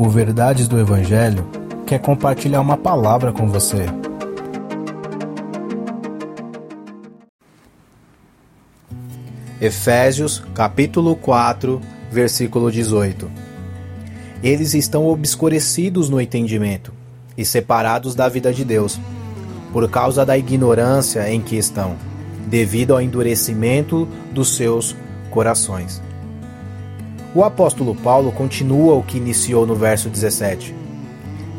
O Verdades do Evangelho quer compartilhar uma palavra com você. Efésios, capítulo 4, versículo 18. Eles estão obscurecidos no entendimento e separados da vida de Deus, por causa da ignorância em que estão, devido ao endurecimento dos seus corações. O apóstolo Paulo continua o que iniciou no verso 17,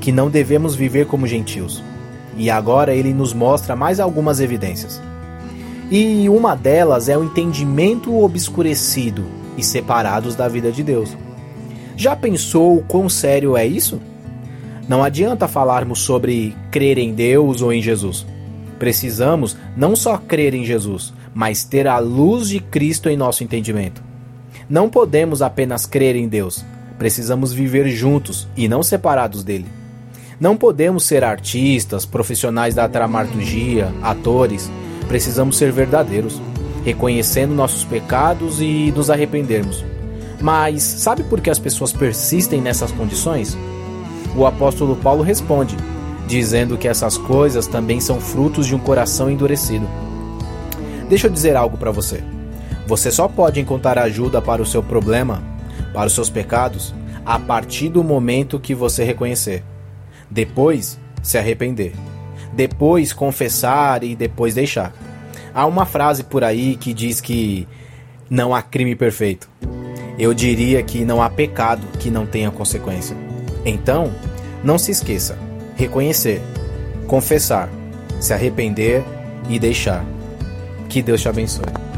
que não devemos viver como gentios. E agora ele nos mostra mais algumas evidências. E uma delas é o entendimento obscurecido e separados da vida de Deus. Já pensou o quão sério é isso? Não adianta falarmos sobre crer em Deus ou em Jesus. Precisamos não só crer em Jesus, mas ter a luz de Cristo em nosso entendimento. Não podemos apenas crer em Deus, precisamos viver juntos e não separados dele. Não podemos ser artistas, profissionais da dramaturgia, atores, precisamos ser verdadeiros, reconhecendo nossos pecados e nos arrependermos. Mas sabe por que as pessoas persistem nessas condições? O apóstolo Paulo responde, dizendo que essas coisas também são frutos de um coração endurecido. Deixa eu dizer algo para você. Você só pode encontrar ajuda para o seu problema, para os seus pecados, a partir do momento que você reconhecer. Depois, se arrepender. Depois, confessar e depois deixar. Há uma frase por aí que diz que não há crime perfeito. Eu diria que não há pecado que não tenha consequência. Então, não se esqueça: reconhecer, confessar, se arrepender e deixar. Que Deus te abençoe.